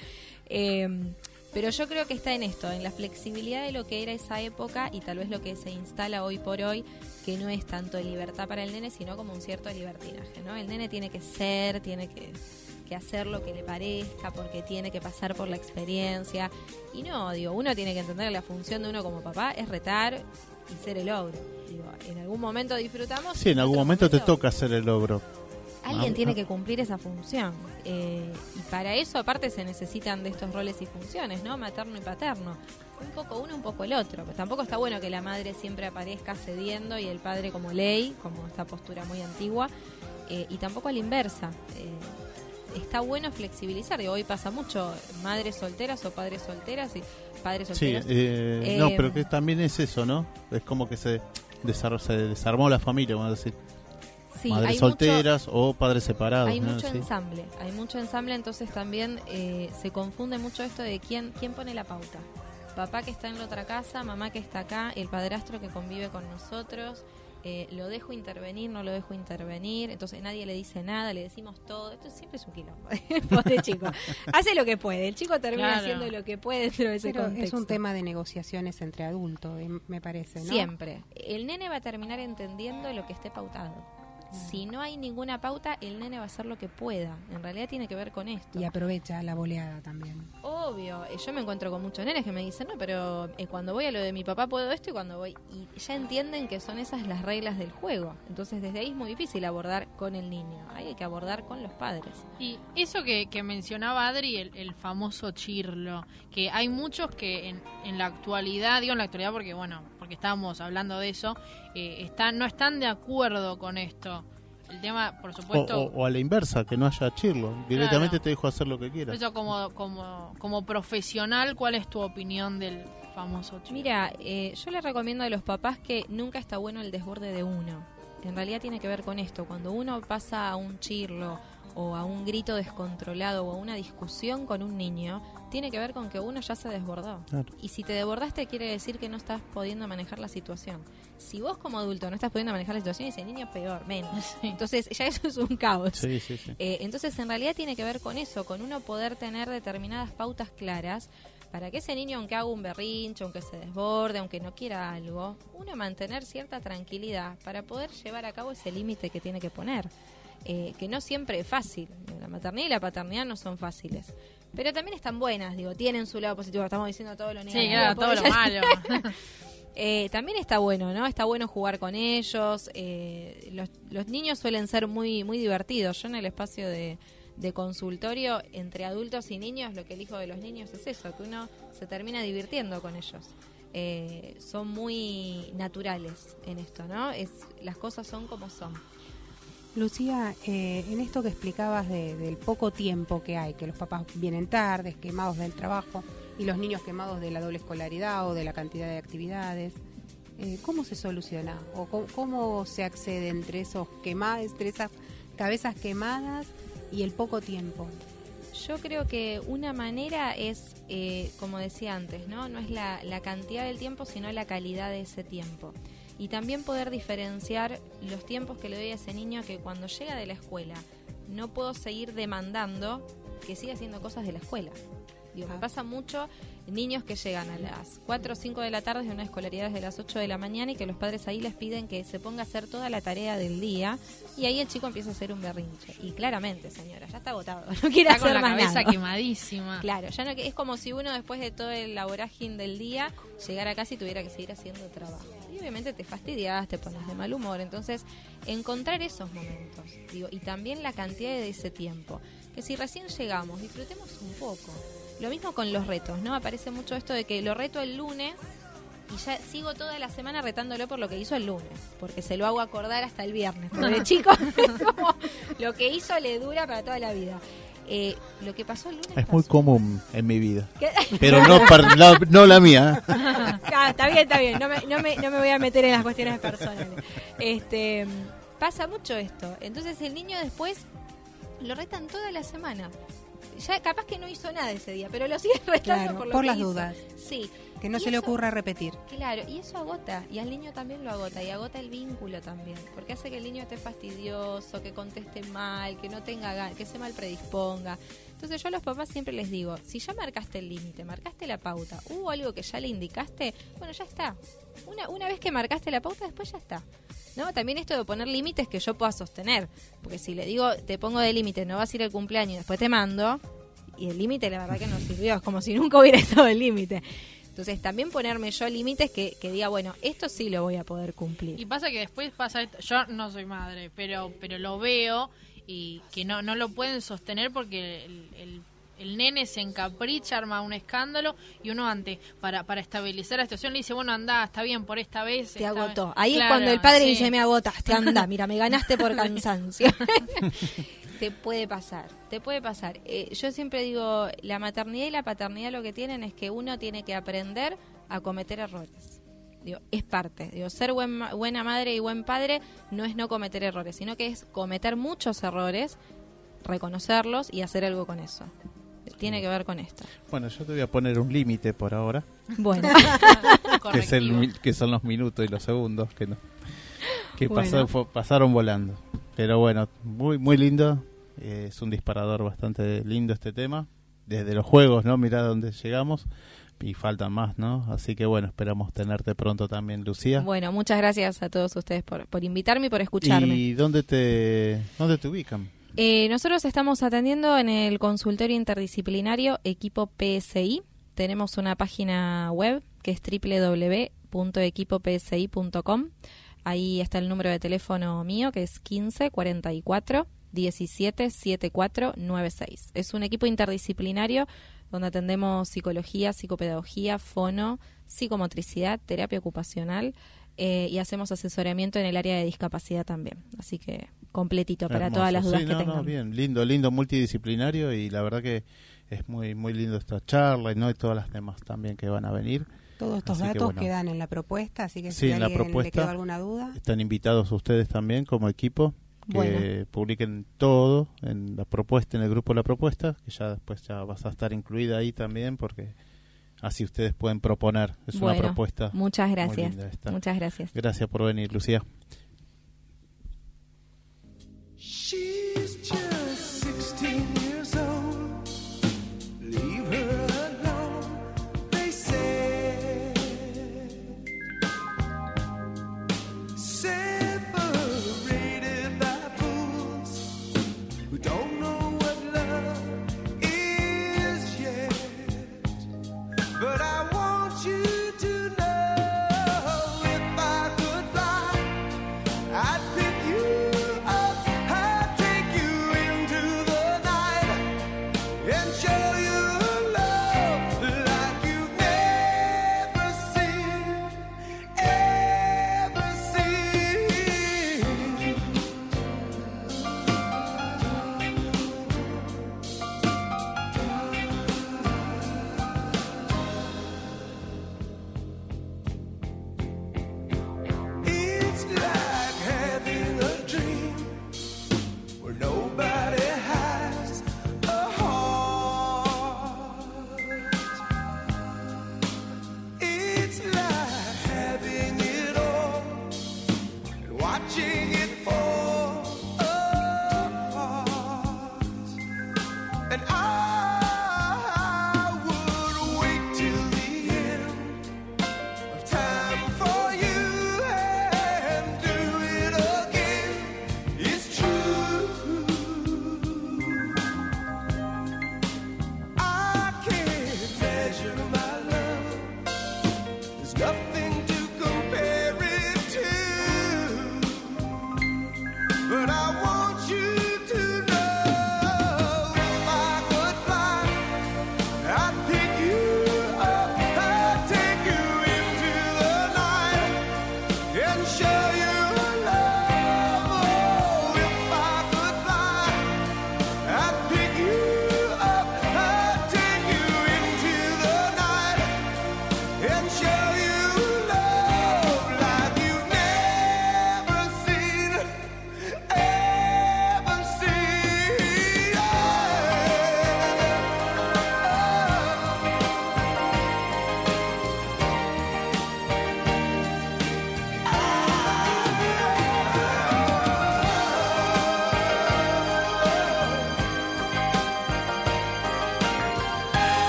E: Eh, Pero yo creo que está en esto, en la flexibilidad de lo que era esa época y tal vez lo que se instala hoy por hoy, que no es tanto libertad para el nene, sino como un cierto libertinaje, ¿no? El nene tiene que ser, tiene que, hacer lo que le parezca, porque tiene que pasar por la experiencia. Y no, digo, uno tiene que entender que la función de uno como papá es retar y ser el ogro. Digo, en algún momento disfrutamos.
B: Sí, en algún momento, te toca ser el ogro.
E: Alguien tiene que cumplir esa función. Eh, y para eso, aparte, se necesitan de estos roles y funciones, ¿no? Materno y paterno. Un poco uno, un poco el otro. Pero tampoco está bueno que la madre siempre aparezca cediendo y el padre como ley, como esta postura muy antigua. Eh, y tampoco a la inversa. Eh, está bueno flexibilizar. y hoy pasa mucho madres solteras o padres solteras y padres solteros.
B: Sí, no, pero que también es eso, ¿no? Es como que se, se desarmó la familia, vamos a decir madres solteras o padres separados.
E: Hay mucho ensamble, hay mucho ensamble, entonces también eh, se confunde mucho esto de quién, quién pone la pauta. Papá que está en la otra casa, mamá que está acá, el padrastro que convive con nosotros. Eh, lo dejo intervenir, no lo dejo intervenir, entonces nadie le dice nada, le decimos todo, esto siempre es un quilombo, pobre chico, hace lo que puede, el chico termina haciendo lo que puede dentro de ese Pero
H: Es un tema de negociaciones entre adultos, eh, me parece, ¿no?
E: Siempre, el nene va a terminar entendiendo lo que esté pautado. Si no hay ninguna pauta, el nene va a hacer lo que pueda. En realidad tiene que ver con esto.
H: Y aprovecha la boleada también.
E: Obvio. Eh, yo me encuentro con muchos nenes que me dicen, no, pero eh, cuando voy a lo de mi papá puedo esto y cuando voy... Y ya entienden que son esas las reglas del juego. Entonces desde ahí es muy difícil abordar con el niño. hay que abordar con los padres.
D: Y eso que, mencionaba Adri, el, famoso chirlo, que hay muchos que en, en la actualidad, digo en la actualidad porque, bueno, porque estábamos hablando de eso, eh, están, no están de acuerdo con esto. El tema, por supuesto...
B: O, a la inversa, que no haya chirlo. Directamente te dejo hacer lo que quieras.
D: Eso como, como, como profesional, ¿cuál es tu opinión del famoso chirlo?
E: Mira, eh, yo le recomiendo a los papás que nunca está bueno el desborde de uno. En realidad tiene que ver con esto. Cuando uno pasa a un chirlo o a un grito descontrolado o a una discusión con un niño, tiene que ver con que uno ya se desbordó. Y si te desbordaste quiere decir que no estás pudiendo manejar la situación. Si vos como adulto no estás pudiendo manejar la situación, ese niño peor, menos. Entonces ya eso es un caos. Eh, entonces en realidad tiene que ver con eso, con uno poder tener determinadas pautas claras para que ese niño, aunque haga un berrinche, aunque se desborde, aunque no quiera algo, uno mantener cierta tranquilidad para poder llevar a cabo ese límite que tiene que poner. Eh, que no siempre es fácil. La maternidad y la paternidad no son fáciles. Pero también están buenas, digo, tienen su lado positivo. Estamos diciendo todo lo negativo.
D: Sí, claro, todo lo malo.
E: Eh, también está bueno, ¿no? Está bueno jugar con ellos. Eh, los, niños suelen ser muy, muy divertidos. Yo en el espacio de, consultorio entre adultos y niños, lo que elijo de los niños es eso, que uno se termina divirtiendo con ellos. son muy naturales en esto, ¿no? Es, las cosas son como son.
H: Lucía, eh, en esto que explicabas del poco tiempo que hay, que los papás vienen tardes, quemados del trabajo, y los niños quemados de la doble escolaridad o de la cantidad de actividades, eh, ¿cómo se soluciona? ¿O cómo, se accede entre, esos quemados, entre esas cabezas quemadas y el poco tiempo?
E: Yo creo que una manera es, eh, como decía antes, ¿no? No es la, la cantidad del tiempo, sino la calidad de ese tiempo y también poder diferenciar los tiempos que le doy a ese niño que cuando llega de la escuela no puedo seguir demandando que siga haciendo cosas de la escuela. Digo, me pasa mucho niños que llegan a las 4 o 5 de la tarde de una escolaridad desde las 8 de la mañana y que los padres ahí les piden que se ponga a hacer toda la tarea del día y ahí el chico empieza a hacer un berrinche. Y claramente, señora, ya está agotado, no quiere hacer
D: con
E: la
D: cabeza quemadísima.
E: Claro, ya no es como si uno después de todo el laborajín del día llegara a casa y tuviera que seguir haciendo trabajo. Y obviamente te fastidias, te pones de mal humor, entonces encontrar esos momentos, digo, y también la cantidad de ese tiempo, que si recién llegamos, disfrutemos un poco lo mismo con los retos, ¿no? Aparece mucho esto de que lo reto el lunes y ya sigo toda la semana retándolo por lo que hizo el lunes, porque se lo hago acordar hasta el viernes. Porque chico, lo que hizo le dura para toda la vida. Eh, lo que pasó el lunes
B: es muy común en mi vida, pero no, no, la mía.
E: Ah, está bien, está bien. No me, no, me, no me voy a meter en las cuestiones personales. Este, pasa mucho esto. Entonces el niño después lo retan toda la semana ya capaz que no hizo nada ese día, pero lo sigue retando por, lo
H: por
E: las
H: dudas.
E: Sí.
H: Que no se le ocurra repetir.
E: Claro, y eso agota, y al niño también lo agota, y agota el vínculo también, porque hace que el niño esté fastidioso, que conteste mal, que no tenga ganas, que se mal predisponga. Entonces yo a los papás siempre les digo, si ya marcaste el límite, marcaste la pauta, hubo algo que ya le indicaste, bueno, ya está. Una, una vez que marcaste la pauta, después ya está. ¿No? También esto de poner límites que yo pueda sostener. Porque si le digo, te pongo de límite, no vas a ir al cumpleaños y después te mando, y el límite la verdad que no sirvió, es como si nunca hubiera estado el límite. Entonces también ponerme yo límites que, que diga, bueno, esto sí lo voy a poder cumplir.
D: Y pasa que después pasa esto, yo no soy madre, pero pero lo veo y que no no lo pueden sostener porque el, el, el nene se encapricha, arma un escándalo y uno antes, para, para estabilizar la situación, le dice, bueno, anda, está bien por esta vez.
E: Te
D: esta
E: agotó.
D: vez".
E: Ahí es cuando el padre
D: sí.
E: dice, me agotaste, anda, mira, me ganaste por cansancio. te puede pasar, te puede pasar. Eh, yo siempre digo, la maternidad y la paternidad lo que tienen es que uno tiene que aprender a cometer errores. Digo, es parte. Digo, ser buen buena madre y buen padre no es no cometer errores, sino que es cometer muchos errores, reconocerlos y hacer algo con eso. Tiene que ver con esto.
B: Bueno, yo te voy a poner un límite por ahora,
E: Bueno,
B: que, es el que son los minutos y los segundos que no, que
E: Bueno.
B: pasó- fue- pasaron volando. Pero bueno, muy muy lindo. eh, es un disparador bastante lindo este tema. Desde los juegos, ¿no? Mirá dónde llegamos. Y faltan más, ¿no? Así que bueno, esperamos tenerte pronto también, Lucía.
E: bueno, muchas gracias a todos ustedes por, por invitarme y por escucharme.
B: ¿Y dónde te, dónde te ubican?
E: Eh, nosotros estamos atendiendo en el consultorio interdisciplinario Equipo PSI. Tenemos una página web que es www.equipopsi.com. Ahí está el número de teléfono mío que es 15 44 17 74 96. Es un equipo interdisciplinario donde atendemos psicología, psicopedagogía, fono, psicomotricidad, terapia ocupacional eh, y hacemos asesoramiento en el área de discapacidad también. Así que completito para
B: Hermoso.
E: todas las dudas
B: Sí,
E: que
B: no, no,
E: tengan.
B: bien, lindo, lindo, multidisciplinario y la verdad que es muy muy lindo esta charla y no y todas las demás también que van a venir.
H: Todos estos
B: Así que,
H: datos
B: bueno.
H: quedan en la propuesta, así que
B: Sí,
H: si
B: en la
H: alguien le
B: propuesta.
H: quedó alguna duda,
B: Están invitados ustedes también como equipo que
E: Bueno.
B: publiquen todo en la propuesta, en el grupo La Propuesta, que ya después ya vas a estar incluida ahí también porque así ustedes pueden proponer. Es
E: Bueno,
B: una propuesta.
E: Muchas
B: muy
E: gracias.
B: linda esta.
E: Muchas gracias.
B: Gracias por venir, Lucía.
I: She's just